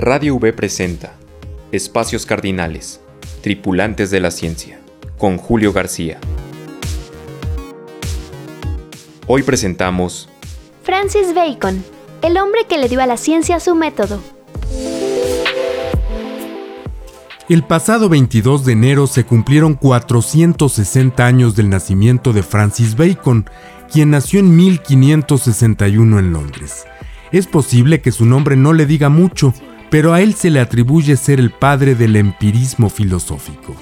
Radio V presenta Espacios Cardinales, Tripulantes de la Ciencia, con Julio García. Hoy presentamos Francis Bacon, el hombre que le dio a la ciencia su método. El pasado 22 de enero se cumplieron 460 años del nacimiento de Francis Bacon, quien nació en 1561 en Londres. Es posible que su nombre no le diga mucho, pero a él se le atribuye ser el padre del empirismo filosófico.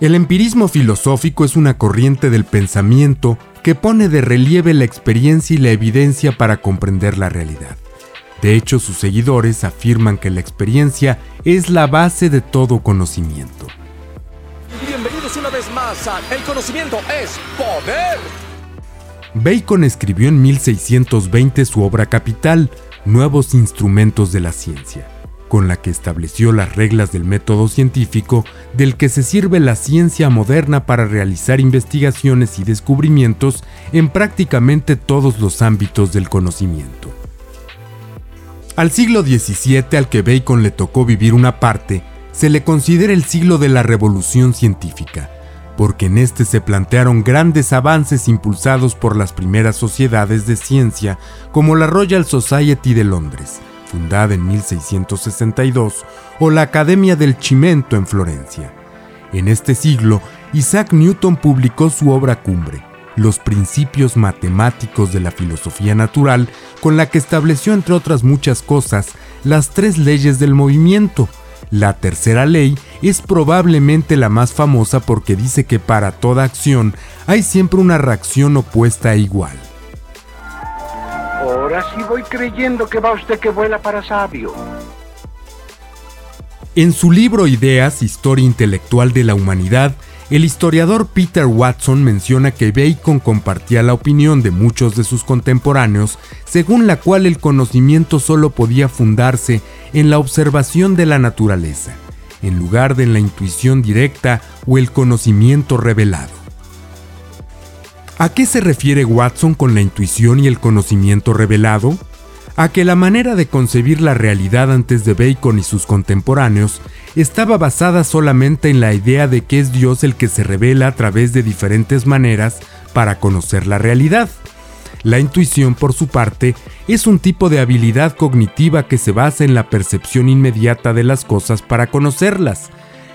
El empirismo filosófico es una corriente del pensamiento que pone de relieve la experiencia y la evidencia para comprender la realidad. De hecho, sus seguidores afirman que la experiencia es la base de todo conocimiento. Bienvenidos una vez más a El conocimiento es poder. Bacon escribió en 1620 su obra capital, Nuevos Instrumentos de la Ciencia, con la que estableció las reglas del método científico del que se sirve la ciencia moderna para realizar investigaciones y descubrimientos en prácticamente todos los ámbitos del conocimiento. Al siglo XVII al que Bacon le tocó vivir una parte, se le considera el siglo de la revolución científica, porque en este se plantearon grandes avances impulsados por las primeras sociedades de ciencia, como la Royal Society de Londres, fundada en 1662, o la Academia del Chimento en Florencia. En este siglo, Isaac Newton publicó su obra cumbre, Los principios matemáticos de la filosofía natural, con la que estableció, entre otras muchas cosas, las tres leyes del movimiento, la tercera ley es probablemente la más famosa porque dice que para toda acción hay siempre una reacción opuesta e igual. Ahora sí voy creyendo que va usted que vuela para sabio. En su libro Ideas, Historia Intelectual de la Humanidad, el historiador Peter Watson menciona que Bacon compartía la opinión de muchos de sus contemporáneos, según la cual el conocimiento solo podía fundarse en la observación de la naturaleza, en lugar de en la intuición directa o el conocimiento revelado. ¿A qué se refiere Watson con la intuición y el conocimiento revelado? a que la manera de concebir la realidad antes de Bacon y sus contemporáneos estaba basada solamente en la idea de que es Dios el que se revela a través de diferentes maneras para conocer la realidad. La intuición, por su parte, es un tipo de habilidad cognitiva que se basa en la percepción inmediata de las cosas para conocerlas.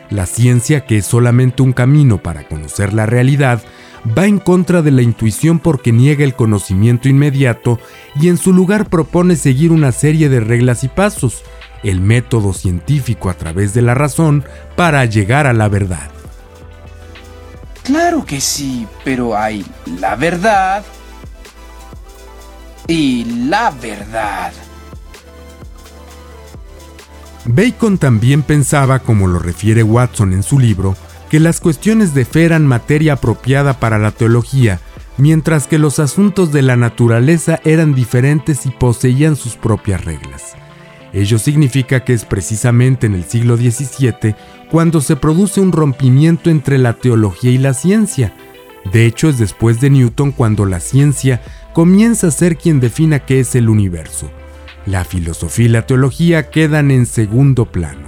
La ciencia, que es solamente un camino para conocer la realidad, va en contra de la intuición porque niega el conocimiento inmediato y en su lugar propone seguir una serie de reglas y pasos, el método científico a través de la razón para llegar a la verdad. Claro que sí, pero hay la verdad y la verdad. Bacon también pensaba, como lo refiere Watson en su libro, que las cuestiones de fe eran materia apropiada para la teología, mientras que los asuntos de la naturaleza eran diferentes y poseían sus propias reglas. Ello significa que es precisamente en el siglo XVII cuando se produce un rompimiento entre la teología y la ciencia. De hecho, es después de Newton cuando la ciencia comienza a ser quien defina qué es el universo. La filosofía y la teología quedan en segundo plano.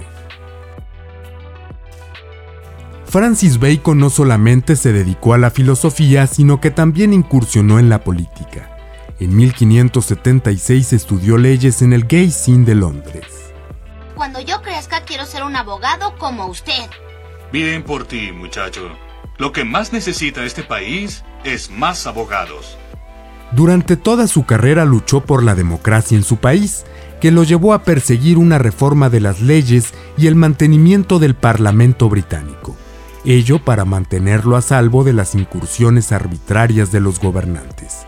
Francis Bacon no solamente se dedicó a la filosofía, sino que también incursionó en la política. En 1576 estudió leyes en el Gay Sin de Londres. Cuando yo crezca quiero ser un abogado como usted. Bien por ti, muchacho. Lo que más necesita este país es más abogados. Durante toda su carrera luchó por la democracia en su país, que lo llevó a perseguir una reforma de las leyes y el mantenimiento del Parlamento británico ello para mantenerlo a salvo de las incursiones arbitrarias de los gobernantes.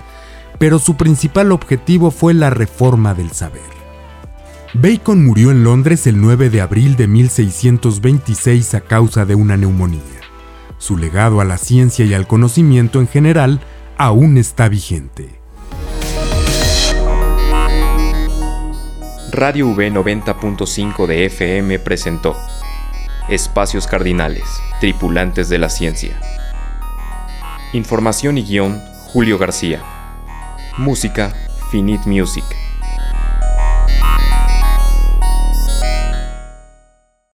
Pero su principal objetivo fue la reforma del saber. Bacon murió en Londres el 9 de abril de 1626 a causa de una neumonía. Su legado a la ciencia y al conocimiento en general aún está vigente. Radio V 90.5 de FM presentó Espacios Cardinales, Tripulantes de la Ciencia. Información y guion, Julio García. Música, Finite Music.